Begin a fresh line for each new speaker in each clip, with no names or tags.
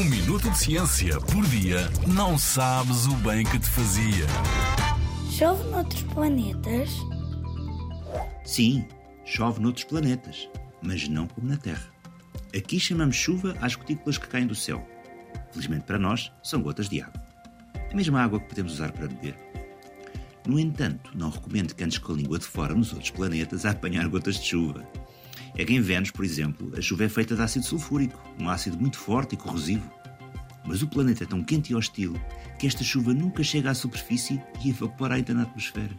Um minuto de ciência por dia não sabes o bem que te fazia.
Chove noutros planetas?
Sim, chove noutros planetas, mas não como na Terra. Aqui chamamos chuva às gotículas que caem do céu. Felizmente para nós, são gotas de água. A mesma água que podemos usar para beber. No entanto, não recomendo que andes com a língua de fora nos outros planetas a apanhar gotas de chuva. É que em Vênus, por exemplo, a chuva é feita de ácido sulfúrico, um ácido muito forte e corrosivo. Mas o planeta é tão quente e hostil que esta chuva nunca chega à superfície e evapora ainda na atmosfera.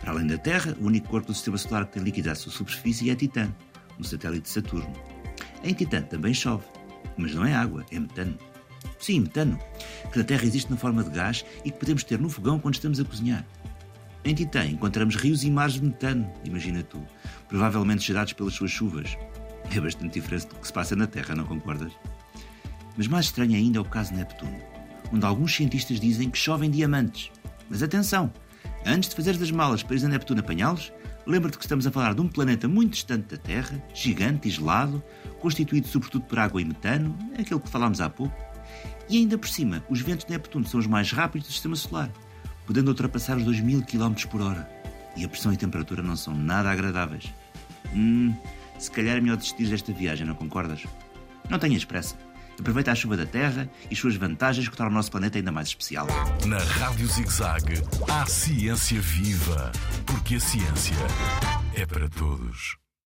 Para além da Terra, o único corpo do sistema solar que tem líquido à sua superfície é Titã, um satélite de Saturno. Em Titã também chove, mas não é água, é metano. Sim, metano, que na Terra existe na forma de gás e que podemos ter no fogão quando estamos a cozinhar. Em Titã encontramos rios e mares de metano, imagina tu, provavelmente gerados pelas suas chuvas. É bastante diferente do que se passa na Terra, não concordas? Mas mais estranho ainda é o caso de Neptuno, onde alguns cientistas dizem que chovem diamantes. Mas atenção! Antes de fazeres as malas para ir a Neptuno apanhá-los, lembra-te que estamos a falar de um planeta muito distante da Terra, gigante e gelado, constituído sobretudo por água e metano, aquele que falámos há pouco. E ainda por cima, os ventos de Neptuno são os mais rápidos do sistema solar, podendo ultrapassar os 2000 km por hora. E a pressão e a temperatura não são nada agradáveis. Hum, se calhar é melhor desistir desta viagem, não concordas? Não tenhas pressa. Aproveita a chuva da Terra e as suas vantagens que tornam o nosso planeta ainda mais especial.
Na Rádio ZigZag, há ciência viva, porque a ciência é para todos.